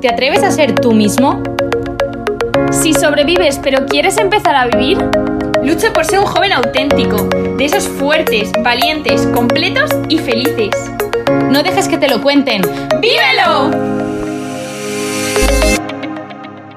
¿Te atreves a ser tú mismo? Si sobrevives pero quieres empezar a vivir, lucha por ser un joven auténtico, de esos fuertes, valientes, completos y felices. No dejes que te lo cuenten. ¡Vívelo!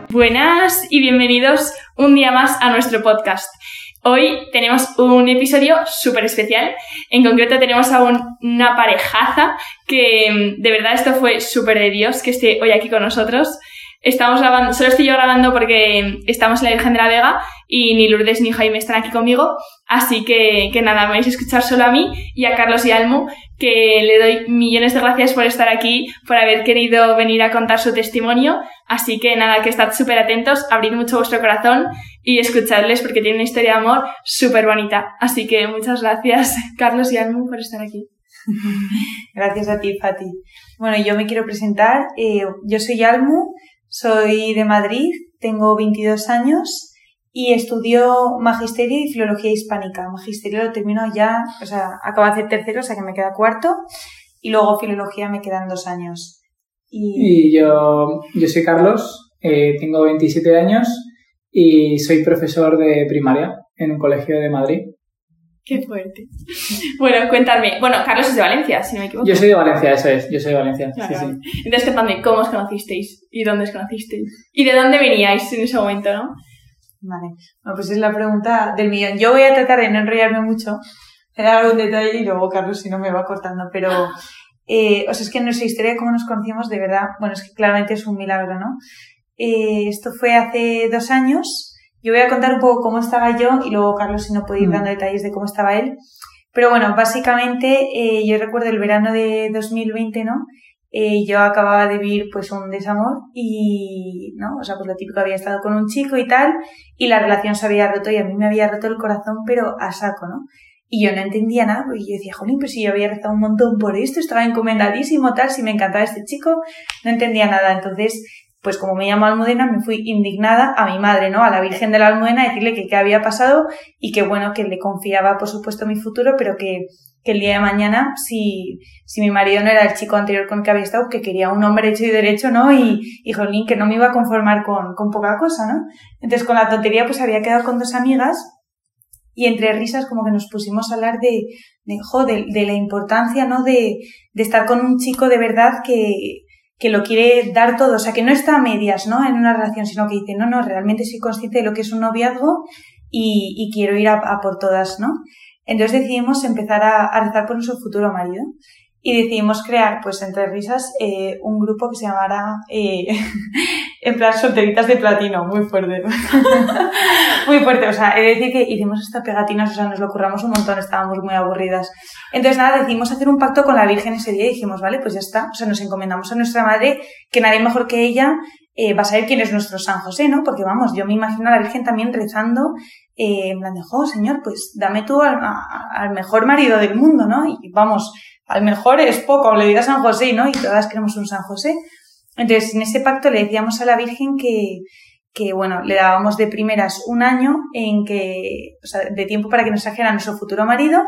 Buenas y bienvenidos un día más a nuestro podcast. Hoy tenemos un episodio súper especial. En concreto tenemos a una parejaza que de verdad esto fue súper de Dios que esté hoy aquí con nosotros. Estamos grabando, solo estoy yo grabando porque estamos en la Virgen de la Vega y ni Lourdes ni Jaime están aquí conmigo. Así que, que nada, me vais a escuchar solo a mí y a Carlos y Almu, que le doy millones de gracias por estar aquí, por haber querido venir a contar su testimonio. Así que nada, que estad súper atentos, abrid mucho vuestro corazón y escuchadles porque tienen una historia de amor súper bonita. Así que muchas gracias, Carlos y Almu, por estar aquí. Gracias a ti, Fati. Bueno, yo me quiero presentar. Eh, yo soy Almu, soy de Madrid, tengo 22 años y estudio Magisterio y Filología Hispánica. Magisterio lo termino ya, o sea, acabo de hacer tercero, o sea que me queda cuarto, y luego Filología me quedan dos años. Y, yo, yo soy Carlos, eh, tengo 27 años y soy profesor de primaria en un colegio de Madrid. Qué fuerte. Bueno, cuéntame. Bueno, Carlos es de Valencia, si no me equivoco. Yo soy de Valencia, eso es. Yo soy de Valencia. Sí, sí. Entonces, contadme, ¿cómo os conocisteis? ¿Y dónde os conocisteis? ¿Y de dónde veníais en ese momento, no? Vale. Bueno, pues es la pregunta del millón. Yo voy a tratar de no enrollarme mucho, dar algún detalle y luego Carlos si no me va cortando, pero... Eh, o sea, es que nuestra historia de cómo nos conocimos, de verdad, bueno, es que claramente es un milagro, ¿no? Eh, esto fue hace dos años. Yo voy a contar un poco cómo estaba yo y luego Carlos si no puede ir mm. dando detalles de cómo estaba él. Pero bueno, básicamente eh, yo recuerdo el verano de 2020, ¿no? Eh, yo acababa de vivir pues un desamor y, ¿no? O sea, pues lo típico había estado con un chico y tal y la relación se había roto y a mí me había roto el corazón pero a saco, ¿no? Y yo no entendía nada, y yo decía, jolín, pues si yo había rezado un montón por esto, estaba encomendadísimo, tal, si me encantaba este chico, no entendía nada. Entonces, pues como me llamo Almudena, me fui indignada a mi madre, ¿no? A la Virgen de la Almudena, a decirle que qué había pasado y que bueno, que le confiaba, por supuesto, mi futuro, pero que, que el día de mañana, si, si mi marido no era el chico anterior con el que había estado, que quería un hombre hecho y derecho, ¿no? Y, y jolín, que no me iba a conformar con, con poca cosa, ¿no? Entonces, con la tontería, pues había quedado con dos amigas y entre risas como que nos pusimos a hablar de, de, de, la importancia, ¿no? De, de estar con un chico de verdad que, que lo quiere dar todo, o sea, que no está a medias, ¿no? En una relación, sino que dice, no, no, realmente soy consciente de lo que es un noviazgo y, y quiero ir a, por todas, ¿no? Entonces decidimos empezar a, a rezar por nuestro futuro marido y decidimos crear, pues entre risas, eh, un grupo que se llamara, eh, en plan, solteritas de platino, muy fuerte. muy fuerte, o sea, he de decir que hicimos esta pegatinas, o sea, nos lo curramos un montón, estábamos muy aburridas. Entonces, nada, decidimos hacer un pacto con la Virgen ese día y dijimos, vale, pues ya está, o sea, nos encomendamos a nuestra madre, que nadie mejor que ella eh, va a saber quién es nuestro San José, ¿no? Porque vamos, yo me imagino a la Virgen también rezando, eh, en plan de, oh, Señor, pues dame tú al mejor marido del mundo, ¿no? Y vamos, al mejor es poco, le dirá San José, ¿no? Y todas queremos un San José. Entonces, en ese pacto le decíamos a la Virgen que, que bueno, le dábamos de primeras un año en que, o sea, de tiempo para que nos trajera a nuestro futuro marido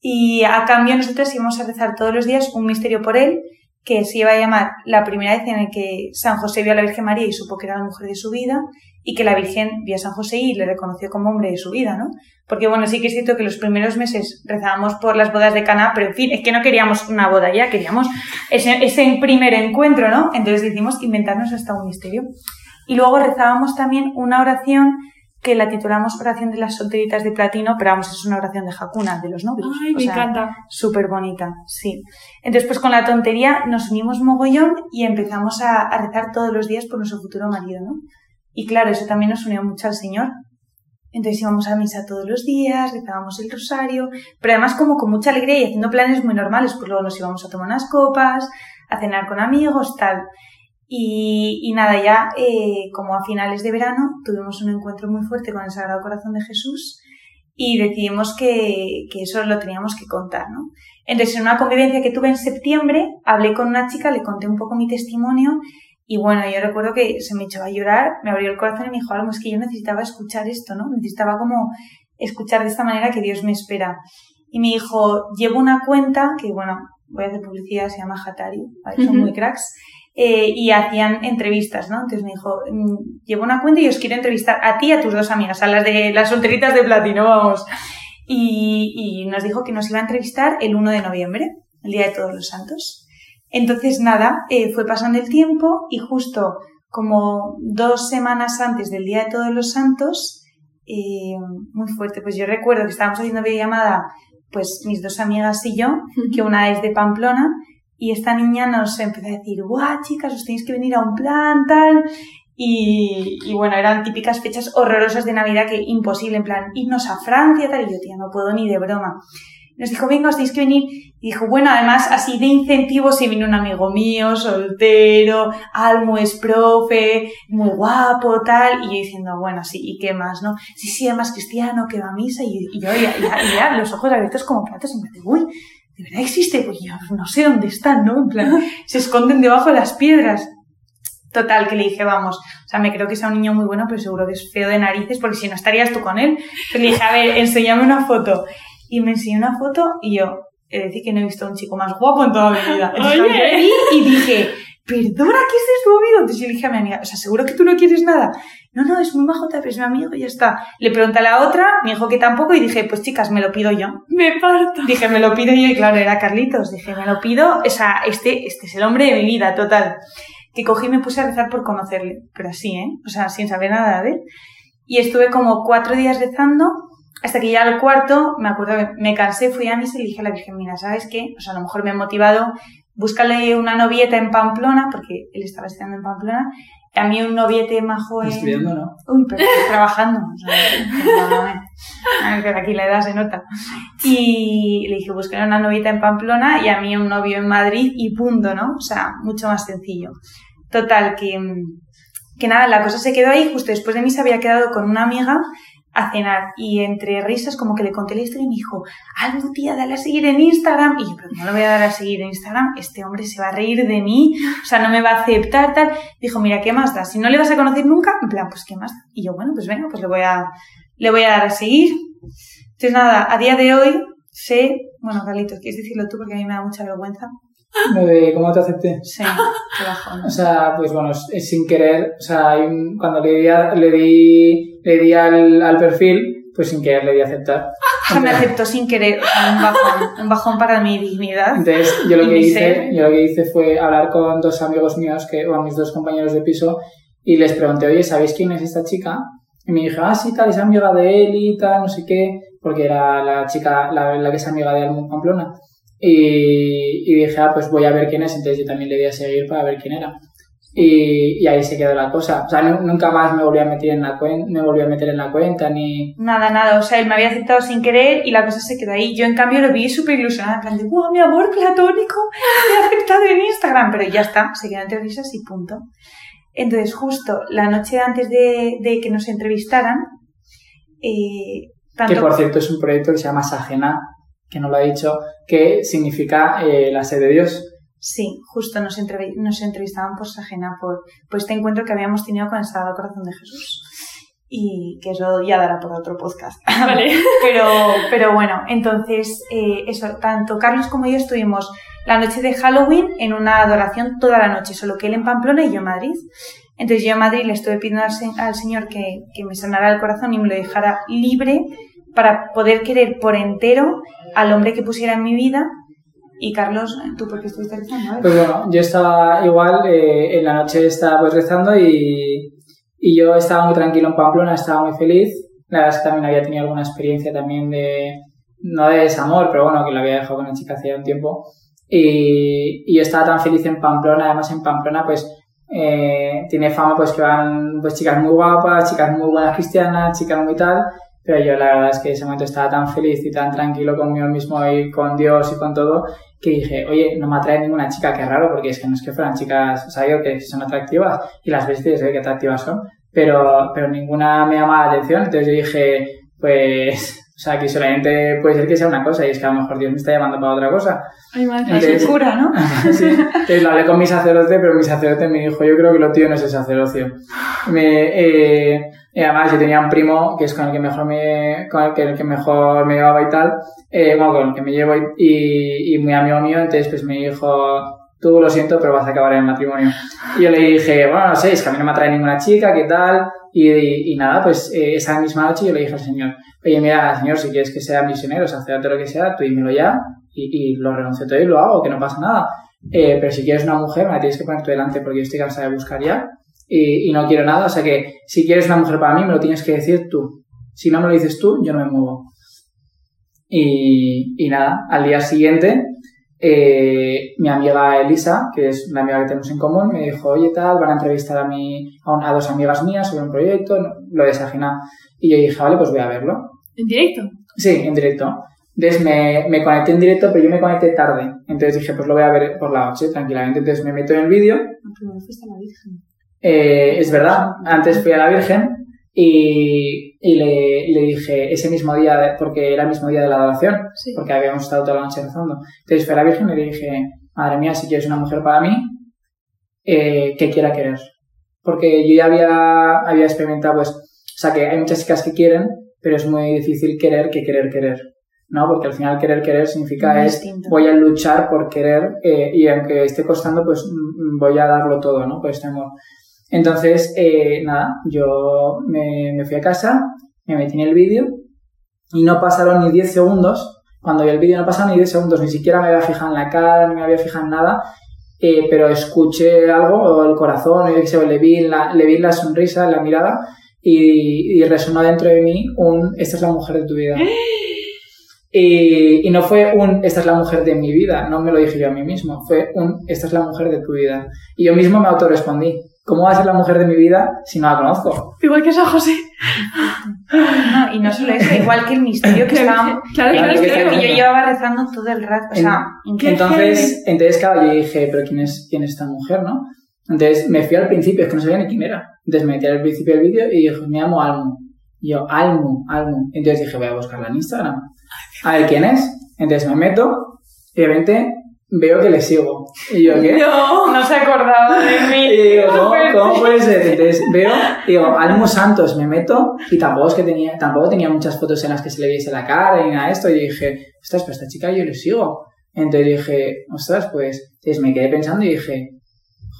y a cambio nosotros íbamos a rezar todos los días un misterio por él que se iba a llamar la primera vez en el que San José vio a la Virgen María y supo que era la mujer de su vida y que la Virgen vio a San José y le reconoció como hombre de su vida, ¿no? Porque bueno, sí que es cierto que los primeros meses rezábamos por las bodas de Cana, pero en fin, es que no queríamos una boda ya, queríamos ese, ese primer encuentro, ¿no? Entonces decidimos inventarnos hasta un misterio. Y luego rezábamos también una oración que la titulamos Oración de las solteritas de platino, pero vamos, es una oración de Jacuna, de los novios. Ay, me encanta. Súper bonita, sí. Entonces, pues con la tontería nos unimos mogollón y empezamos a, a rezar todos los días por nuestro futuro marido, ¿no? Y claro, eso también nos unió mucho al Señor. Entonces íbamos a misa todos los días, rezábamos el rosario, pero además como con mucha alegría y haciendo planes muy normales, pues luego nos íbamos a tomar unas copas, a cenar con amigos, tal. Y, y nada, ya eh, como a finales de verano tuvimos un encuentro muy fuerte con el Sagrado Corazón de Jesús y decidimos que, que eso lo teníamos que contar, ¿no? Entonces en una convivencia que tuve en septiembre, hablé con una chica, le conté un poco mi testimonio y bueno, yo recuerdo que se me echó a llorar, me abrió el corazón y me dijo, algo, es que yo necesitaba escuchar esto, ¿no? Necesitaba como escuchar de esta manera que Dios me espera. Y me dijo, llevo una cuenta, que bueno, voy a hacer publicidad, se llama Hatari, ¿vale? son muy cracks. Eh, y hacían entrevistas, ¿no? Entonces me dijo, mm, llevo una cuenta y os quiero entrevistar a ti y a tus dos amigas, a las de las solteritas de platino, vamos. Y, y nos dijo que nos iba a entrevistar el 1 de noviembre, el Día de Todos los Santos. Entonces, nada, eh, fue pasando el tiempo y justo como dos semanas antes del Día de Todos los Santos, eh, muy fuerte, pues yo recuerdo que estábamos haciendo videollamada, pues mis dos amigas y yo, que una es de Pamplona, y esta niña nos empezó a decir, guau, chicas, os tenéis que venir a un plan, tal. Y, y bueno, eran típicas fechas horrorosas de Navidad que imposible, en plan, irnos a Francia, tal. Y yo, tía, no puedo ni de broma. Nos dijo, venga, os tenéis que venir. Y dijo, bueno, además, así de incentivo, se vino un amigo mío, soltero, Almo es profe, muy guapo, tal. Y yo diciendo, bueno, sí, ¿y qué más, no? Sí, sí, además cristiano, que va a misa. Y, y yo, ya, ya, ya, los ojos abiertos como platos, en plan de, uy, ¿de verdad existe? Pues yo no sé dónde están, ¿no? En plan, se esconden debajo de las piedras. Total, que le dije, vamos, o sea, me creo que sea un niño muy bueno, pero seguro que es feo de narices, porque si no estarías tú con él. Entonces le dije, a ver, enséñame una foto. Y me enseñó una foto y yo, he de decir que no he visto a un chico más guapo en toda mi vida. Entonces, Oye. y dije, perdona, ¿qué es esto, amigo? Entonces yo le dije a mi amiga, o sea, ¿seguro que tú no quieres nada? No, no, es muy majo, es mi amigo y ya está. Le pregunté a la otra, me dijo que tampoco y dije, pues chicas, me lo pido yo. Me parto. Dije, me lo pido yo, y claro, era Carlitos. Dije, me lo pido, o sea, este, este es el hombre de mi vida, total. Que cogí y me puse a rezar por conocerle, pero así, ¿eh? O sea, sin saber nada de él. Y estuve como cuatro días rezando, hasta que ya al cuarto, me acuerdo que me cansé, fui a misa y le dije a la Virgen, mira, ¿sabes qué? O sea, a lo mejor me he motivado, búscale una novieta en Pamplona, porque él estaba estudiando en Pamplona, y a mí un noviete majo en... Estudiando, ¿no? Uy, pero estoy trabajando. O sea, que aquí la edad se nota. Y le dije, busqué una novieta en Pamplona y a mí un novio en Madrid y punto, ¿no? O sea, mucho más sencillo. Total, que, que nada, la cosa se quedó ahí. Justo después de mí se había quedado con una amiga a cenar y entre risas como que le conté la historia y me dijo, algo tía, dale a seguir en Instagram. Y yo, pero no lo voy a dar a seguir en Instagram, este hombre se va a reír de mí, o sea, no me va a aceptar, tal. Dijo, mira, ¿qué más da? Si no le vas a conocer nunca, en plan, pues ¿qué más da? Y yo, bueno, pues venga, pues le voy a, le voy a dar a seguir. Entonces nada, a día de hoy sé, bueno, Carlitos, ¿quieres decirlo tú? Porque a mí me da mucha vergüenza. De cómo te acepté. Sí, qué bajón. O sea, pues bueno, sin querer. O sea, cuando le di, le di, le di al, al perfil, pues sin querer le di a aceptar. O sea, me aceptó sin querer, o sea, un bajón, un bajón para mi dignidad. Entonces, yo lo que hice, ser. yo lo que hice fue hablar con dos amigos míos, que, o a mis dos compañeros de piso, y les pregunté, oye, ¿sabéis quién es esta chica? Y me dije, ah, sí, tal, es amiga de él y tal, no sé qué, porque era la chica, la, la que es amiga de Almo Pamplona. Y, y dije, ah, pues voy a ver quién es, entonces yo también le di a seguir para ver quién era. Y, y ahí se quedó la cosa. O sea, nu- nunca más me volví a meter en la cuenta, me volví a meter en la cuenta, ni... Nada, nada, o sea, él me había aceptado sin querer y la cosa se quedó ahí. Yo, en cambio, lo vi súper ilusionada, en plan de, wow, mi amor platónico, me ha aceptado en Instagram, pero ya está, se quedó entre risas y punto. Entonces, justo la noche antes de, de que nos entrevistaran, eh, tanto... Que por cierto es un proyecto que se llama Sajena, que no lo ha dicho, que significa eh, la sed de Dios. Sí, justo nos, entrevi- nos entrevistaban por Sajena, por, por este encuentro que habíamos tenido con el Sagrado Corazón de Jesús. Y que eso ya dará por otro podcast. Vale. Pero, pero bueno, entonces, eh, eso, tanto Carlos como yo estuvimos la noche de Halloween en una adoración toda la noche, solo que él en Pamplona y yo en Madrid. Entonces yo en Madrid le estuve pidiendo al, se- al Señor que, que me sanara el corazón y me lo dejara libre para poder querer por entero al hombre que pusiera en mi vida. Y Carlos, ¿tú por qué estuviste rezando? Pues bueno, yo estaba igual, eh, en la noche estaba pues rezando y, y yo estaba muy tranquilo en Pamplona, estaba muy feliz. La verdad es que también había tenido alguna experiencia también de, no de desamor, pero bueno, que lo había dejado con una chica hacía un tiempo. Y, y yo estaba tan feliz en Pamplona, además en Pamplona pues eh, tiene fama pues que van pues chicas muy guapas, chicas muy buenas cristianas, chicas muy tal, pero yo la verdad es que en ese momento estaba tan feliz y tan tranquilo conmigo mismo y con Dios y con todo, que dije, oye, no me atrae ninguna chica, qué raro, porque es que no es que fueran chicas, o sea, yo que son atractivas, y las ves y dices, qué atractivas son, pero, pero ninguna me llamaba la atención, entonces yo dije, pues, O sea, que solamente puede ser que sea una cosa y es que a lo mejor Dios me está llamando para otra cosa. Ay, madre. Es Entonces- cura, ¿no? sí. Entonces lo hablé con mi sacerdote, pero mi sacerdote me dijo, yo creo que lo tío no es el sacerdocio. Me, eh, y además yo tenía un primo que es con el que mejor me, con el que, el que mejor me llevaba y tal, eh, bueno, con el que me llevo y, y, y muy amigo mío, entonces pues me dijo, tú lo siento, pero vas a acabar en el matrimonio. Y yo le dije, bueno, no sé, es que a mí no me atrae ninguna chica, ¿qué tal? Y, y, y nada, pues eh, esa misma noche yo le dije al Señor, oye, mira, Señor, si quieres que sea misionero, sacerdote, lo que sea, tú dímelo ya y, y lo renuncio todo y lo hago, que no pasa nada. Eh, pero si quieres una mujer, me la tienes que poner tú delante porque yo estoy cansada de buscar ya y, y no quiero nada. O sea que si quieres una mujer para mí, me lo tienes que decir tú. Si no me lo dices tú, yo no me muevo. Y, y nada, al día siguiente, eh, mi amiga Elisa, que es una amiga que tenemos en común, me dijo, oye, tal, van a entrevistar a, mi, a, un- a dos amigas mías sobre un proyecto, no- lo de Sagina. Y yo dije, vale, pues voy a verlo. ¿En directo? Sí, en directo. Entonces me, me conecté en directo, pero yo me conecté tarde. Entonces dije, pues lo voy a ver por la noche, tranquilamente. Entonces me meto en el vídeo. Primero fuiste a la Virgen. Eh, es verdad, antes fui a la Virgen y, y le, le dije ese mismo día, de- porque era el mismo día de la adoración, Sí. porque habíamos estado toda la noche rezando. Entonces fui a la Virgen y le dije, madre mía, si quieres una mujer para mí, eh, que quiera querer. Porque yo ya había, había experimentado, pues, o sea, que hay muchas chicas que quieren, pero es muy difícil querer que querer querer. ¿No? Porque al final querer querer significa Muy es distinto. voy a luchar por querer eh, y aunque esté costando, pues mm, voy a darlo todo, ¿no? Por este amor. Entonces, eh, nada, yo me, me fui a casa, me metí en el vídeo y no pasaron ni 10 segundos. Cuando vi el vídeo no pasaron ni 10 segundos, ni siquiera me había fijado en la cara, ni me había fijado en nada, eh, pero escuché algo, o el corazón, o le vi, la, le vi la sonrisa, la mirada, y, y resonó dentro de mí un, esta es la mujer de tu vida. Y, y no fue un, esta es la mujer de mi vida, no me lo dije yo a mí mismo, fue un, esta es la mujer de tu vida. Y yo mismo me autorrespondí, ¿cómo va a ser la mujer de mi vida si no la conozco? Igual que San José. No, y no solo eso, igual que el misterio que estábamos... Claro, claro, que claro. que yo llevaba rezando todo el rato, o sea, increíble. Entonces, entonces, claro, yo dije, pero ¿quién es, quién es esta mujer, no? Entonces me fui al principio, es que no sabía ni quién era. Entonces me metí al principio del vídeo y dije, me llamo Almu. Y yo, Almu, Almu. Entonces dije, voy a buscarla en Instagram. A ver quién es. Entonces me meto y de repente veo que le sigo. Y yo, ¿qué? No. No se acordaba de mí. Y digo, ¿cómo, cómo puede ser? Entonces veo, digo, Almu Santos, me meto y tampoco es que tenía, tampoco tenía muchas fotos en las que se le viese la cara ni nada de esto. Y dije, ostras, pero esta chica yo le sigo. Entonces dije, ostras, pues, entonces me quedé pensando y dije,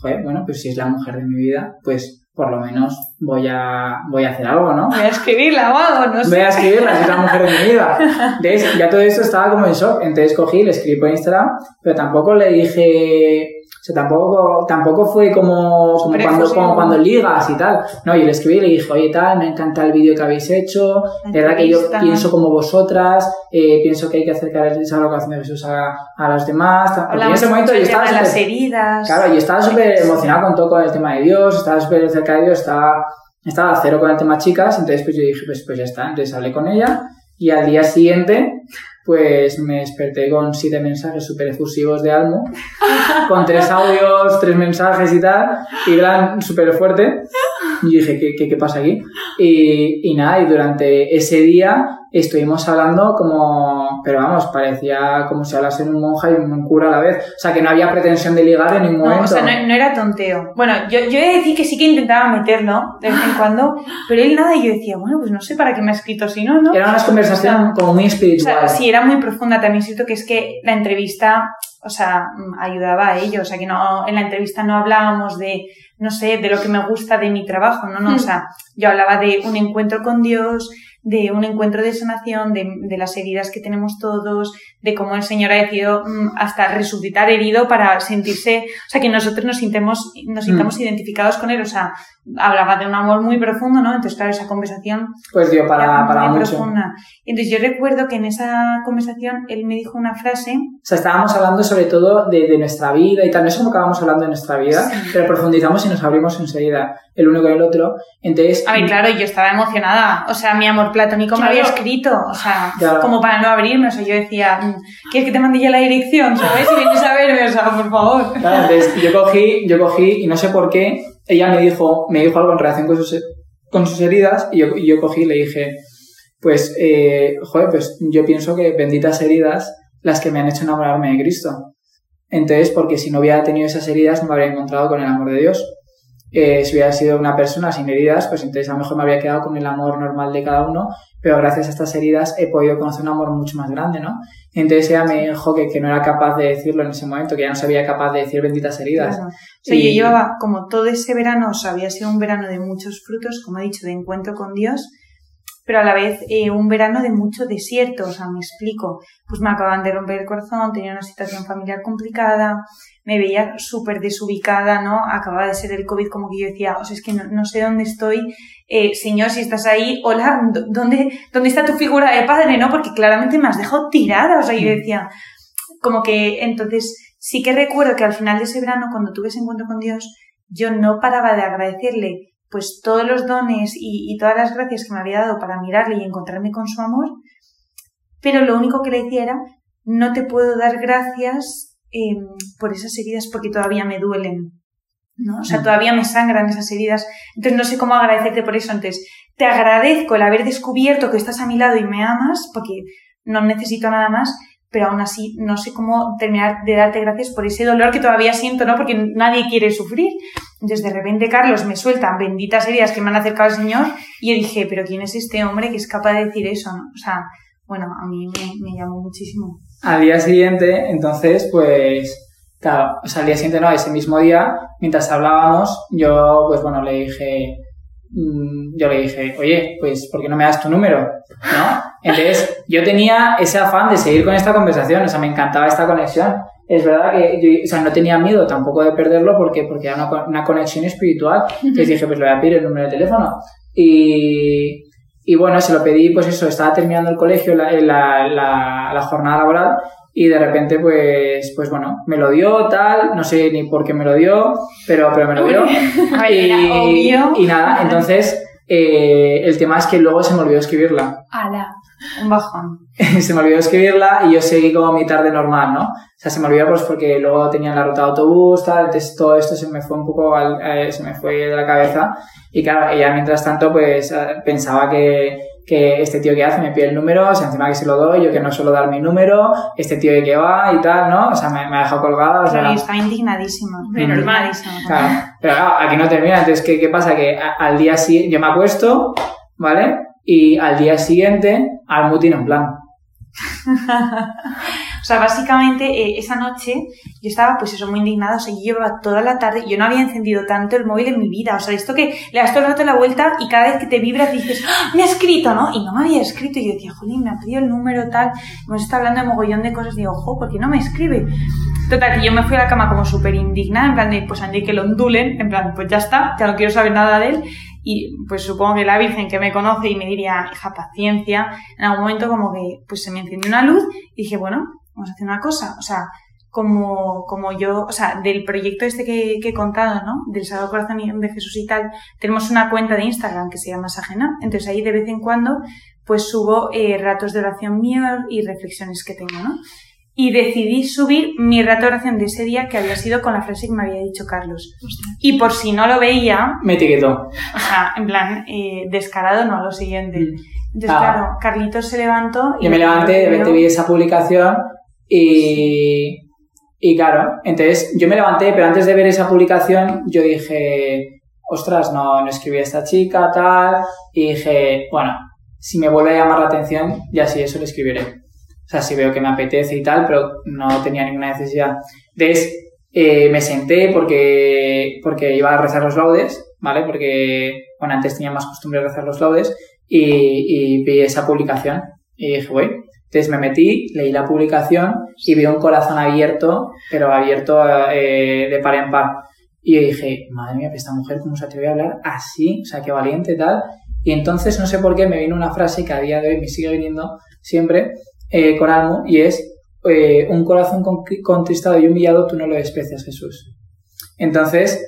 joder, bueno, pues si es la mujer de mi vida, pues por lo menos voy a, voy a hacer algo, ¿no? Voy a escribirla algo, no Voy sé. a escribirla, si es la mujer de mi vida. Entonces, ya todo esto estaba como en shock. Entonces cogí, le escribí por Instagram, pero tampoco le dije. O sea, tampoco, tampoco fue como, como, cuando, como cuando ligas y tal. No, yo le escribí y le dije, oye, tal, me encanta el vídeo que habéis hecho. De verdad que yo pienso como vosotras, eh, pienso que hay que acercar esa vocación de Jesús a, a los demás. Porque en ese momento yo estaba de las heridas. Claro, yo estaba súper emocionado con todo con el tema de Dios, estaba súper cerca de Dios, estaba, estaba cero con el tema chicas, entonces pues yo dije, pues, pues ya está, entonces hablé con ella y al día siguiente pues me desperté con siete mensajes súper efusivos de Almo, con tres audios, tres mensajes y tal, y eran súper fuerte. Y dije, ¿qué, qué, qué pasa aquí? Y, y nada, y durante ese día estuvimos hablando como, pero vamos, parecía como si hablase un monja y un cura a la vez. O sea, que no había pretensión de ligar en ningún No, momento. o sea, no, no era tonteo. Bueno, yo, yo he de decir que sí que intentaba meterlo de vez en cuando, pero él nada, y yo decía, bueno, pues no sé para qué me ha escrito si no, ¿no? Era una conversación como muy O espiritual. sea, sí, era muy profunda. También siento que es que la entrevista, o sea, ayudaba a ello. O sea, que no, en la entrevista no hablábamos de, no sé, de lo que me gusta de mi trabajo, no, no. Hmm. O sea, yo hablaba de un encuentro con Dios, de un encuentro de sanación, de, de las heridas que tenemos todos, de cómo el Señor ha decidido mm, hasta resucitar herido para sentirse, o sea, que nosotros nos sintamos, nos sintamos identificados con Él. O sea, hablaba de un amor muy profundo, ¿no? Entonces, claro, esa conversación Pues dio para, para muy mucho. profunda. Entonces yo recuerdo que en esa conversación él me dijo una frase. O sea, estábamos hablando sobre todo de, de nuestra vida y tal. No es como acabamos hablando de nuestra vida, Sí. pero profundizamos y nos abrimos enseguida el uno con el otro. Entonces, A ver, claro, yo estaba emocionada. O sea, mi amor platónico me había escrito. O sea, Claro. como para no abrirme. O sea, yo decía, mm, ¿quieres que te mande ya la dirección? ¿Sabes? Si vienes a verme, o sea, por favor. Claro, entonces yo cogí, yo cogí y no sé por qué, ella me dijo, me dijo algo en relación con sus, con sus heridas y yo, y yo cogí y le dije, pues, eh, joder, pues yo pienso que benditas heridas las que me han hecho enamorarme de Cristo. Entonces, porque si no hubiera tenido esas heridas, no me habría encontrado con el amor de Dios. Eh, si hubiera sido una persona sin heridas, pues entonces a lo mejor me habría quedado con el amor normal de cada uno, pero gracias a estas heridas he podido conocer un amor mucho más grande, ¿no? Entonces ella me dijo que, que no era capaz de decirlo en ese momento, que ya no sabía capaz de decir benditas heridas. Claro. O sea, yo llevaba como todo ese verano, o sea, había sido un verano de muchos frutos, como he dicho, de encuentro con Dios, pero a la vez eh, un verano de mucho desierto, o sea, me explico, pues me acaban de romper el corazón, tenía una situación familiar complicada, me veía súper desubicada, ¿no? Acababa de ser el COVID, como que yo decía, o sea, es que no, no sé dónde estoy, eh, señor, si estás ahí, hola, ¿dónde, ¿dónde está tu figura de padre, no? Porque claramente me has dejado tirada, o sea, yo decía, como que entonces sí que recuerdo que al final de ese verano, cuando tuve ese encuentro con Dios, yo no paraba de agradecerle pues todos los dones y, y, todas las gracias que me había dado para mirarle y encontrarme con su amor, pero lo único que le decía era, no te puedo dar gracias eh, por esas heridas porque todavía me duelen, ¿no? O sea, todavía me sangran esas heridas, entonces no sé cómo agradecerte por eso, entonces te agradezco el haber descubierto que estás a mi lado y me amas, porque no necesito nada más, pero aún así no sé cómo terminar de darte gracias por ese dolor que todavía siento, ¿no? Porque nadie quiere sufrir. Entonces, de repente, Carlos me suelta benditas heridas que me han acercado al Señor y yo dije, pero ¿quién es este hombre que es capaz de decir eso, no? O sea, bueno, a mí me, me llamó muchísimo. Al día siguiente, entonces, pues, claro, o sea, al día siguiente no, ese mismo día, mientras hablábamos, yo, pues bueno, le dije, yo le dije, oye, pues, ¿por qué no me das tu número? ¿No? Entonces, yo tenía ese afán de seguir con esta conversación, o sea, me encantaba esta conexión. Es verdad que yo, o sea, no tenía miedo tampoco de perderlo porque, porque era una, una conexión espiritual. Entonces dije, pues le voy a pedir el número de teléfono. Y, y bueno, se lo pedí, pues eso, estaba terminando el colegio, la, la, la, la jornada laboral, y de repente pues pues bueno me lo dio tal no sé ni por qué me lo dio pero pero me lo dio y, y, nada entonces eh, el tema es que luego se me olvidó escribirla. ¡Hala! un bajón. Se me olvidó escribirla y yo seguí como mi tarde normal no o sea se me olvidó pues porque luego tenía la ruta de autobús tal entonces todo esto se me fue un poco al, eh, se me fue de la cabeza. Y claro ella mientras tanto pues pensaba que que este tío que hace me pide el número, o sea, encima que se lo doy, yo que no suelo dar mi número, este tío de que va y tal, ¿no? O sea, me, me ha dejado colgada. O sea, está indignadísimo, normalísimo. Claro, pero claro, aquí no termina, entonces, ¿qué, qué pasa? Que a, al día siguiente, yo me acuesto, ¿vale? Y al día siguiente, al mutin en plan. o sea, básicamente eh, esa noche yo estaba pues eso muy indignada, o sea, yo llevaba toda la tarde, yo no había encendido tanto el móvil en mi vida, o sea, esto que le das todo el rato la vuelta y cada vez que te vibras dices, ¡Ah, me ha escrito, ¿no? Y no me había escrito y yo decía, jolín, me ha pedido el número tal, hemos estado hablando de mogollón de cosas, digo, ojo, ¿por qué no me escribe? Total, que yo me fui a la cama como súper indignada, en plan de, pues andé que lo ondulen, en plan, pues ya está, ya no quiero saber nada de él, y pues supongo que la Virgen que me conoce y me diría, hija, paciencia, en algún momento como que pues se me encendió una luz y dije, bueno, vamos a hacer una cosa, o sea, como, como yo, o sea, del proyecto este que, que he contado, ¿no? Del Sagrado Corazón de Jesús y tal, tenemos una cuenta de Instagram que se llama Sajena, entonces ahí de vez en cuando pues subo eh, ratos de oración míos y reflexiones que tengo, ¿no? y decidí subir mi rato de oración de ese día que había sido con la frase que me había dicho Carlos. Y por si no lo veía... Me etiquetó. O sea, en plan, eh, descarado no, lo siguiente. Entonces, ah. claro, Carlitos se levantó... Y Yo me levanté, repente vi esa publicación y... Y claro, entonces yo me levanté, pero antes de ver esa publicación yo dije, ostras, no, no escribí a esta chica, tal, y dije, bueno, si me vuelve a llamar la atención, ya sí, eso lo escribiré. O sea, si veo que me apetece y tal, pero no tenía ninguna necesidad. Entonces, eh, me senté porque, porque iba a rezar los laudes, ¿vale? Porque, bueno, antes tenía más costumbre de rezar los laudes y, y vi esa publicación y dije, voy. Entonces me metí, leí la publicación y vi un corazón abierto, pero abierto eh, de par en par. Y yo dije, madre mía, esta mujer, ¿cómo se atreve a hablar así? O sea, qué valiente tal. Y entonces, no sé por qué, me vino una frase que a día de hoy me sigue viniendo siempre, eh, con algo y es eh, un corazón contristado y humillado tú no lo desprecias Jesús entonces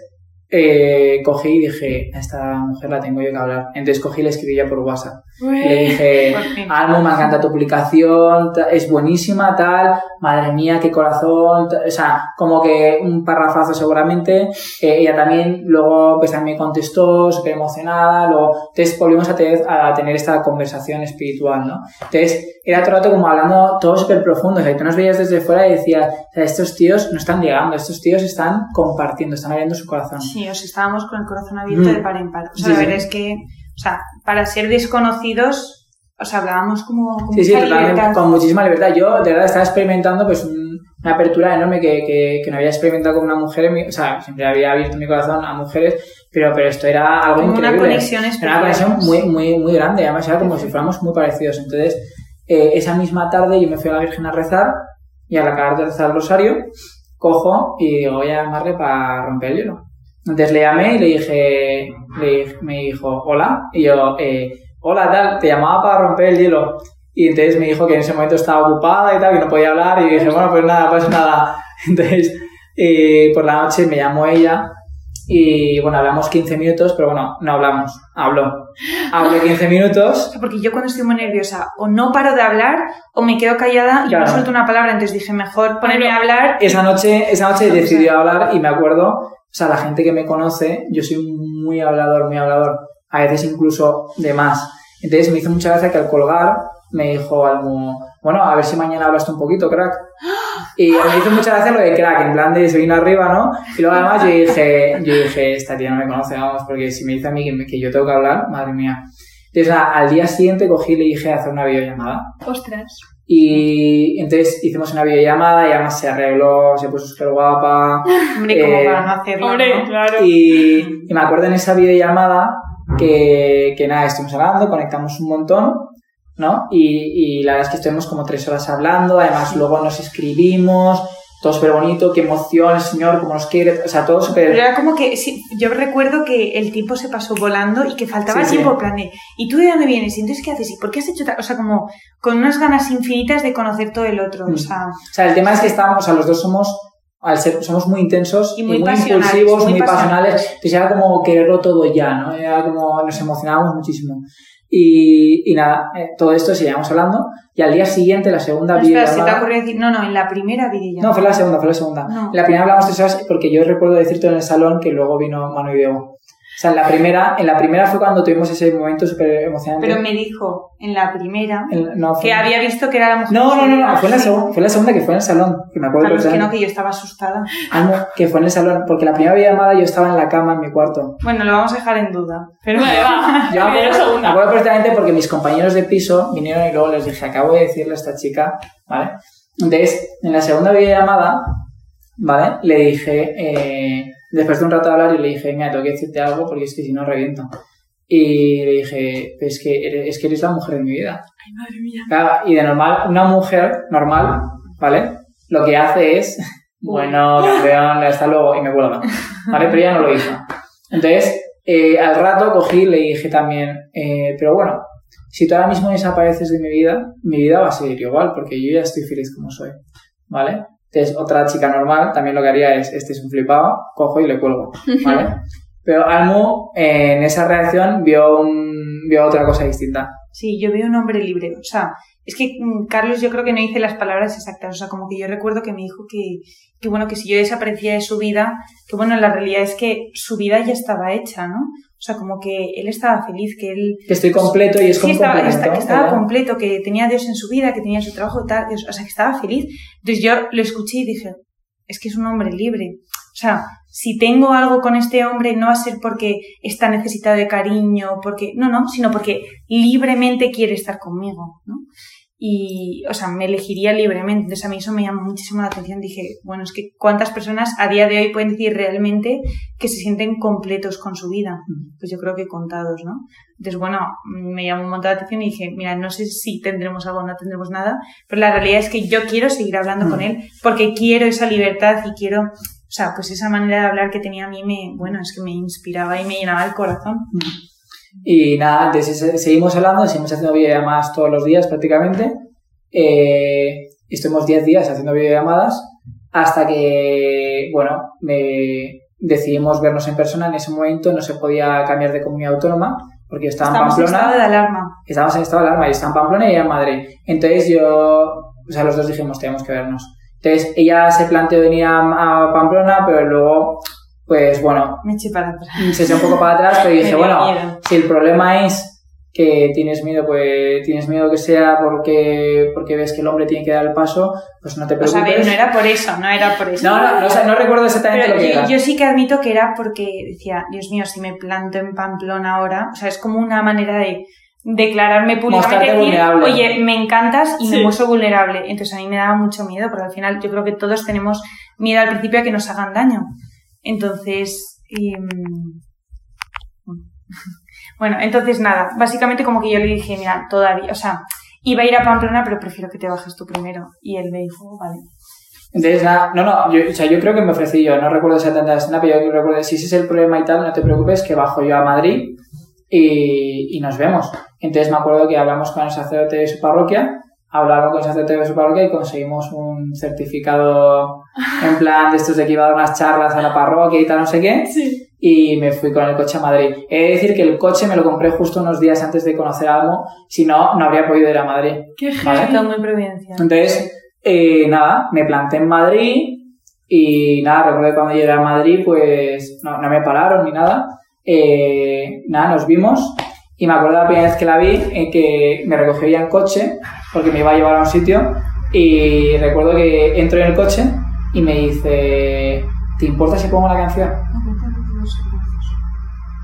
eh, cogí y dije, a esta mujer la tengo yo que hablar. Entonces cogí y le escribí ya por WhatsApp. Le dije. Almo, me encanta tu publicación, ta- es buenísima, tal, madre mía, qué corazón, o sea, como que un parrafazo seguramente. Eh, ella también, luego, pues también contestó, súper emocionada, luego, entonces volvimos a tener, a tener esta conversación espiritual, ¿no? Entonces, era todo el rato como hablando todo súper profundo, o sea, tú nos veías desde fuera y decías, o sea, estos tíos no están llegando, estos tíos están compartiendo, están abriendo su corazón. Sí, os estábamos con el corazón abierto Mm. de par en par. O sea, Sí, la sí. verdad es que, o sea, para ser desconocidos, o sea, hablábamos como con Sí, sí, con muchísima libertad. Yo, de verdad, estaba experimentando pues un- una apertura enorme que, que, que no había experimentado con una mujer. en mi- o sea, siempre había abierto mi corazón a mujeres, pero, pero esto era algo Como una increíble. conexión Era una conexión muy, muy, muy grande. Además, era como si fuéramos muy parecidos. Entonces, eh, esa misma tarde yo me fui a la Virgen a rezar y al acabar de rezar el rosario, cojo y digo, voy a llamarle para romper el hielo. Entonces le llamé y le dije, le me dijo, hola. Y yo, eh, hola, tal, te llamaba para romper el hielo. Y entonces me dijo que en ese momento estaba ocupada y tal, que no podía hablar. Y dije, bueno, pues nada, pues nada. Entonces, eh, por la noche me llamó ella y bueno, hablamos 15 minutos, pero bueno, no hablamos, habló. Hablé 15 minutos. Porque yo cuando estoy muy nerviosa, o no paro de hablar, o me quedo callada y Claro. no suelto una palabra. Entonces dije, mejor ponerme a hablar. Esa noche, esa noche decidió hablar y me acuerdo, o sea, la gente que me conoce, yo soy muy hablador, muy hablador, a veces incluso de más. Entonces me hizo mucha gracia que al colgar me dijo algo, bueno, a ver si mañana hablas tú un poquito, crack. Y me hizo mucha gracia lo de crack, en plan de se vino arriba, ¿no? Y luego además yo dije, yo dije, esta tía no me conoce, vamos, porque si me dice a mí que, que yo tengo que hablar, madre mía. Entonces al día siguiente cogí y le dije hacer una videollamada. Ostras. Y entonces hicimos una videollamada y además se arregló, se puso súper guapa. Hombre, como Eh, para no hacerlo. Hombre, ¿no? claro. Y, y me acuerdo en esa videollamada que, que nada, estuvimos hablando, conectamos un montón, ¿no? Y, y la verdad es que estuvimos como tres horas hablando, además luego nos escribimos, todo súper bonito, qué emoción, el Señor, cómo nos quiere, o sea, todo Pero súper... era como que, sí, yo recuerdo que el tiempo se pasó volando y que faltaba Sí, sí. tiempo, en plan de, ¿y tú de dónde vienes? ¿Y entonces qué haces? ¿Y por qué has hecho tal? O sea, como con unas ganas infinitas de conocer todo el otro. Mm. O sea, O sea, el tema es que estábamos, o sea, los dos somos, al ser, somos muy intensos Y y muy muy, pasionales, impulsivos, muy muy, pasionales. pasionales. Entonces era como quererlo todo ya, ¿no? Era como, nos emocionábamos muchísimo. Y, y nada, eh, todo esto seguíamos hablando. Y al día siguiente, la segunda no, espera, se te videollamada- ocurrió decir, no, no, en la primera videollamada. No, fue la segunda, fue la segunda. No. En la primera hablamos tres horas porque yo recuerdo decirte en el salón que luego vino Manu y Diego. O sea, en la primera, en la primera fue cuando tuvimos ese momento súper emocionante. Pero me dijo en la primera En- no, fue- que había visto que era la mujer. No, no, no, no, que fue en la, segunda, fue en la segunda que fue en el salón, que me acuerdo Claro, es que no, que yo estaba asustada. Ah, no, que fue en el salón, porque la primera videollamada yo estaba en la cama en mi cuarto. Bueno, lo vamos a dejar en duda. Pero Vale, va. Yo me acuerdo, me acuerdo perfectamente porque mis compañeros de piso vinieron y luego les dije, acabo de decirle a esta chica, ¿vale? Entonces, en la segunda videollamada, ¿vale? Le dije, eh, después de un rato de hablar, y le dije, mira, tengo que decirte algo porque es que si no reviento. Y le dije, "Pero es que eres, es que eres la mujer de mi vida. Ay, madre mía. Claro, y de normal, una mujer normal, ¿vale? Lo que hace es, bueno, campeón, hasta luego, y me vuelva. ¿Vale? Pero ella no lo hizo. Entonces, eh, al rato cogí y le dije también, eh, pero bueno, si tú ahora mismo desapareces de mi vida, mi vida va a seguir igual, porque yo ya estoy feliz como soy. ¿Vale? Entonces, otra chica normal también lo que haría es, este es un flipado, cojo y le cuelgo. ¿Vale? Pero Almu, eh, en esa reacción, vio, un, vio otra cosa distinta. Sí, yo veo un hombre libre. O sea, es que mm, Carlos yo creo que no dice las palabras exactas. O sea, como que yo recuerdo que me dijo que, que bueno, que si yo desaparecía de su vida, que bueno, la realidad es que su vida ya estaba hecha, ¿no? O sea, como que él estaba feliz, que él... Que estoy completo y es Sí, como estaba, complemento, esta- que estaba ¿verdad? completo, que tenía a Dios en su vida, que tenía su trabajo, tal, que- o sea, que estaba feliz. Entonces yo lo escuché y dije, es que es un hombre libre. O sea, si tengo algo con este hombre no va a ser porque está necesitado de cariño, porque no, no, sino porque libremente quiere estar conmigo, ¿no? Y, o sea, me elegiría libremente. Entonces a mí eso me llamó muchísimo la atención. Dije, bueno, es que cuántas personas a día de hoy pueden decir realmente que se sienten completos con su vida. Pues yo creo que contados, ¿no? Entonces, bueno, me llamó un montón la atención y dije, mira, no sé si tendremos algo o no tendremos nada, pero la realidad es que yo quiero seguir hablando Mm. con él porque quiero esa libertad y quiero, o sea, pues esa manera de hablar que tenía a mí me, bueno, es que me inspiraba y me llenaba el corazón. Y nada, entonces se- seguimos hablando, seguimos haciendo videollamadas todos los días prácticamente. Eh, estuvimos 10 días haciendo videollamadas hasta que, bueno, me, decidimos vernos en persona. En ese momento no se podía cambiar de comunidad autónoma porque yo estaba en Estamos en Pamplona. estado de alarma. Estábamos en estado de alarma, yo estaba en Pamplona y ella en Madrid. Entonces yo, o sea, los dos dijimos, tenemos que vernos. Entonces ella se planteó venir a, a Pamplona, pero luego, pues bueno, Me eché para atrás. se echó un poco para atrás, pero Me dije, bueno, miedo. si el problema es que tienes miedo, pues tienes miedo que sea porque, porque ves que el hombre tiene que dar el paso, pues no te O preocupes. sea, a ver, no era por eso, no era por eso. no, no, no, recuerdo exactamente Pero lo que yo, era. yo sí que admito que era porque decía, Dios mío, si me planto en Pamplona ahora, o sea, es como una manera de declararme públicamente, Mostrarte decir, vulnerable. oye, me encantas y Sí. me muestro vulnerable. Entonces a mí me daba mucho miedo, porque al final yo creo que todos tenemos miedo al principio a que nos hagan daño. Entonces, em, bueno, entonces nada, básicamente como que yo le dije, mira, todavía, o sea, iba a ir a Pamplona, pero prefiero que te bajes tú primero. Y él me dijo, vale. Entonces, nada, no, no, yo, o sea, yo creo que me ofrecí yo, no recuerdo exactamente la escena, pero yo recuerdo, si ese es el problema y tal, no te preocupes, que bajo yo a Madrid y, y nos vemos. Entonces me acuerdo que hablamos con el sacerdote de su parroquia, hablamos con el sacerdote de su parroquia y conseguimos un certificado en plan de estos de que iba a dar unas charlas a la parroquia y tal, no sé qué, Sí. y me fui con el coche a Madrid. He de decir que el coche me lo compré justo unos días antes de conocer a Almo, si no, no habría podido ir a Madrid. Qué Vale. Muy providencial. Entonces, eh, nada, me planté en Madrid y nada, recuerdo que cuando llegué a Madrid, pues no, no me pararon ni nada. Eh, nada, nos vimos y me acuerdo la primera vez que la vi, eh, que me recogió ya en coche porque me iba a llevar a un sitio y recuerdo que entro en el coche y me dice, ¿te importa si pongo la canción?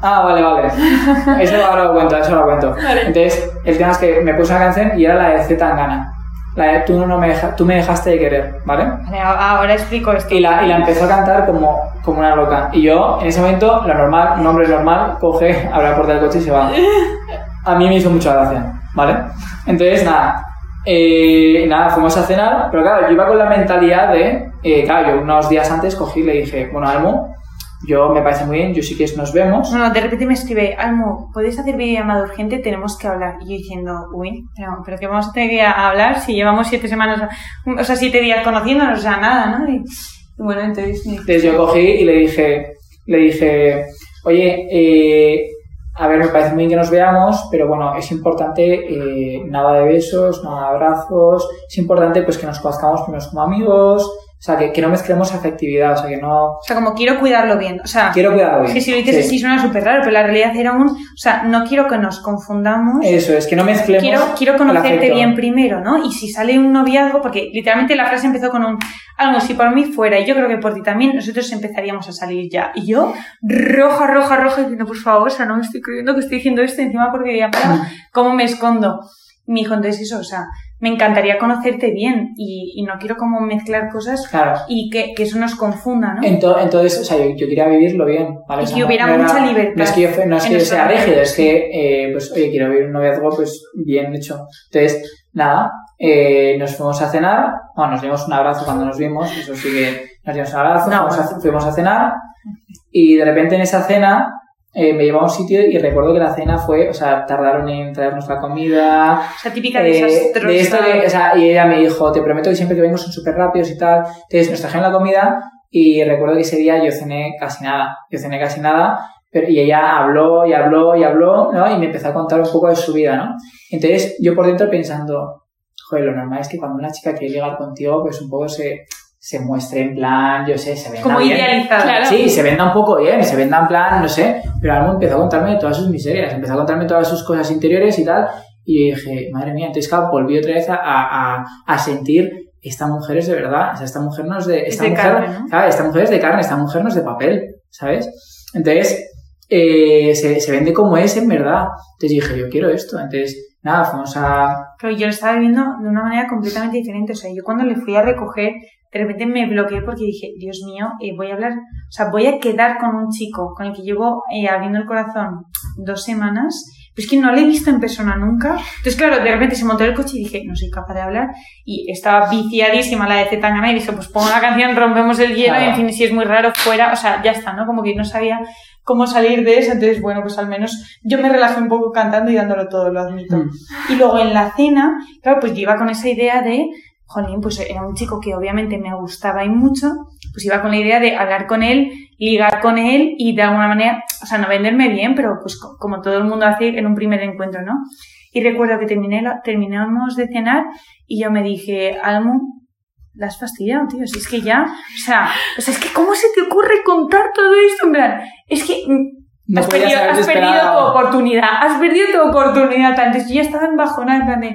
Ah, vale, vale. Eso ahora lo cuento, eso lo cuento. Vale. Entonces, el tema es que me puse una canción y era la de Z Tangana. La de tú, no me deja- tú me dejaste de querer, ¿vale? Vale, ahora explico esto. Y la, y la empezó a cantar como, como una loca. Y yo, en ese momento, lo normal, un hombre normal, coge, abre la puerta del coche y se va. A mí me hizo mucha gracia, ¿vale? Entonces, nada. Eh, nada, fuimos a cenar, pero claro, yo iba con la mentalidad de, eh, claro, yo unos días antes cogí y le dije, bueno, Almo, yo me parece muy bien, yo sí que nos vemos. No, no, de repente me escribe, Almo, ¿podéis hacer videollamada urgente? Tenemos que hablar. Y yo diciendo, uy, pero, pero que vamos a tener que hablar si llevamos siete semanas, o sea, siete días conociéndonos, o sea, nada, ¿no? Y, y bueno, entonces Entonces yo cogí y le dije, le dije, oye, eh, a ver, me parece muy bien que nos veamos, pero bueno, es importante eh, nada de besos, nada de abrazos, es importante pues que nos conozcamos primero como amigos, o sea, que, que no mezclemos afectividad, o sea, que no... O sea, como quiero cuidarlo bien. O sea, Quiero cuidarlo bien. que si lo dices Sí. así suena súper raro, pero la realidad era un... O sea, no quiero que nos confundamos. Eso, es que no mezclemos quiero, conocerte bien primero, ¿no? Y si sale un noviazgo, porque literalmente la frase empezó con un algo si por mí fuera, y yo creo que por ti también, nosotros empezaríamos a salir ya. Y yo, roja, roja, roja, diciendo, por favor, o sea, no me estoy creyendo que estoy diciendo esto, encima porque ya para, ¿cómo me escondo? Y me dijo, entonces eso, o sea, me encantaría conocerte bien, y, y no quiero como mezclar cosas Claro. y que, que eso nos confunda, ¿no? Ento- Entonces, o sea, yo, yo quería vivirlo bien, ¿vale? Y O sea, que no- hubiera no mucha libertad No es que yo, no es que yo sea rígido, es que, eh, pues, oye, quiero vivir un noviazgo, pues, bien hecho. Entonces, nada, eh, nos fuimos a cenar, bueno, nos dimos un abrazo cuando nos vimos, eso sí que nos dimos un abrazo, fuimos, a, fuimos a cenar, y de repente en esa cena, eh, me llevó a un sitio y recuerdo que la cena fue, o sea, tardaron en traernos la comida, O sea, típica eh, desastrosa. de esto que, o sea, y ella me dijo, te prometo que siempre que vengo son súper rápidos y tal. Entonces nos trajeron la comida y recuerdo que ese día yo cené casi nada. Yo cené casi nada, pero, y ella habló y habló y habló, ¿no? Y me empezó a contar un poco de su vida, ¿no? Entonces yo por dentro pensando, joder, lo normal es que cuando una chica quiere llegar contigo, pues un poco se, se muestre en plan, yo sé, se venda como bien. idealizada. Claro. Sí, se venda un poco bien, se venda en plan, no sé, pero Almo empezó a contarme todas sus miserias, empezó a contarme todas sus cosas interiores y tal, y yo dije, madre mía, entonces claro, volví otra vez a, a, a sentir, esta mujer es de verdad, o sea, esta mujer no es de... Es Esta de mujer, carne, ¿no? claro, esta mujer es de carne, esta mujer no es de papel, ¿sabes? Entonces, eh, se, se vende como es en verdad. Entonces dije, yo quiero esto, entonces, nada, fuimos a... Pero yo lo estaba viviendo de una manera completamente diferente. O sea, yo cuando le fui a recoger, de repente me bloqueé porque dije, Dios mío, eh, voy a hablar, o sea, voy a quedar con un chico con el que llevo eh, abriendo el corazón dos semanas. Pero es que no le he visto en persona nunca. Entonces, claro, de repente se montó el coche y dije, no soy capaz de hablar. Y estaba viciadísima la de Zetangana y dije, pues pongo la canción, rompemos el hielo y en Claro. fin, si es muy raro, fuera. O sea, ya está, ¿no? Como que no sabía cómo salir de eso. Entonces, bueno, pues al menos yo me relajé un poco cantando y dándolo todo, lo admito. Mm. Y luego en la cena, claro, pues yo iba con esa idea de, jolín, pues era un chico que obviamente me gustaba y mucho, pues iba con la idea de hablar con él, ligar con él y de alguna manera, o sea, no venderme bien, pero pues co- como todo el mundo hace en un primer encuentro, ¿no? Y recuerdo que terminé la- terminamos de cenar y yo me dije, Almu, la has fastidiado, tío, si es que ya, o sea, o sea, es que ¿cómo se te ocurre contar todo esto? En plan, es que mm, No has, perdido, haberte has perdido tu oportunidad, has perdido tu oportunidad. Antes yo ya estaba en bajona, en plan de,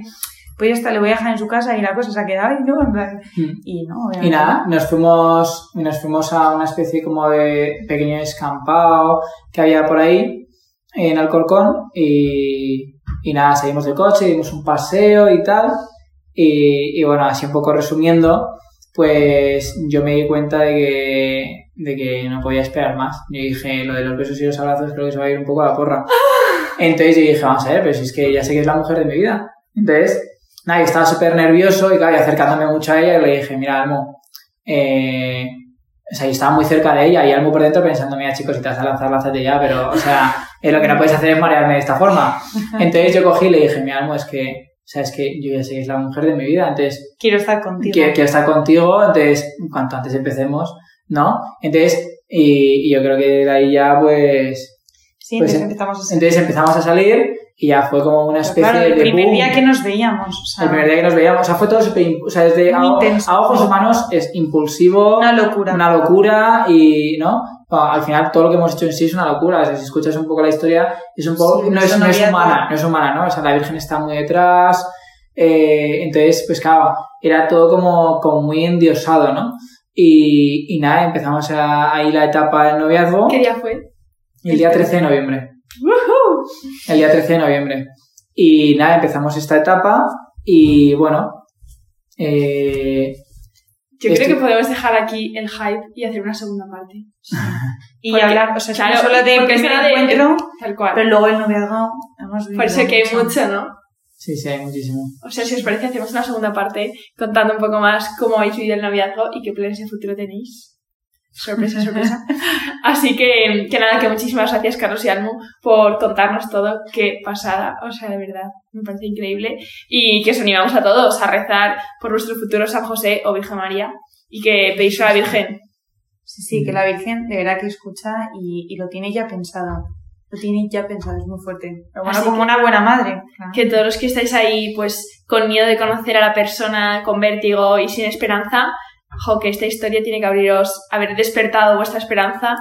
pues ya está, le voy a dejar en su casa y la cosa se ha quedado y no, en plan, Mm. y no, Y nada, nos fuimos, nos fuimos a una especie como de pequeño escampado que había por ahí en Alcorcón y, y nada, salimos del coche, dimos un paseo y tal. Y, y bueno, así un poco resumiendo, pues yo me di cuenta de que, de que no podía esperar más. Yo dije, lo de los besos y los abrazos creo que se va a ir un poco a la porra. Entonces yo dije, vamos a ver, pero si es que ya sé que es la mujer de mi vida. Entonces, nada, yo estaba súper nervioso y claro, y acercándome mucho a ella y le dije, mira, Almo, eh, o sea, yo estaba muy cerca de ella y Almo por dentro pensando, mira, chicos, si te vas a lanzar, lánzate ya, pero, o sea, eh, lo que no puedes hacer es marearme de esta forma. Entonces yo cogí y le dije, mira, Almo, es que, o sea, es que yo ya sé que es la mujer de mi vida, entonces quiero estar contigo. quiero, quiero estar contigo, entonces, cuanto antes empecemos, ¿no? Entonces, y, y yo creo que de ahí ya, pues, sí, pues, entonces empezamos a ser. entonces empezamos a salir y ya fue como una especie claro, el de primer boom. día que nos veíamos, o sea, El primer día que nos veíamos, o sea, fue todo súper, impu- o sea, desde a, intenso. a ojos humanos es impulsivo, una locura. una locura y, ¿no? Al final todo lo que hemos hecho en sí es una locura, o sea, si escuchas un poco la historia, es un poco, Sí, no, es, no es humana, no es humana, ¿no? O sea, la Virgen está muy detrás, eh, entonces, pues claro, era todo como, como muy endiosado, ¿no? Y, y nada, empezamos a- ahí la etapa del noviazgo ¿Qué día fue? el día 13 de noviembre. El día 13 de noviembre. Y nada, empezamos esta etapa y bueno, eh, Yo creo que podemos dejar aquí el hype y hacer una segunda parte. y Porque- hablar, o sea, claro, solo de primer será de- encuentro, Tal cual. pero luego el noviazgo hemos Por eso que hay mucho, ¿no? sí, sí, hay muchísimo. O sea, si os parece, hacemos una segunda parte contando un poco más cómo habéis vivido el noviazgo y qué planes de futuro tenéis. Sorpresa, sorpresa. Así que, que nada, que muchísimas gracias, Carlos y Almu, por contarnos todo. Qué pasada. O sea, de verdad, me parece increíble. Y que os animamos a todos a rezar por nuestro futuro San José o Virgen María. Y que pedís a la Virgen. Sí, sí, que la Virgen de verdad que escucha y, y lo tiene ya pensado. Lo tiene ya pensado, es muy fuerte. Pero bueno, Así como que- una buena madre. claro. Que todos los que estáis ahí, pues, con miedo de conocer a la persona, con vértigo y sin esperanza, jo, que esta historia tiene que abriros, haber despertado vuestra esperanza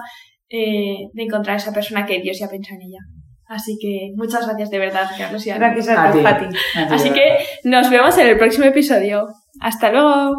eh, de encontrar a esa persona que Dios ya piensa en ella. Así que muchas gracias de verdad, Carlos y Ana. Gracias A a ti. Pati. Así que nos vemos en el próximo episodio. Hasta luego.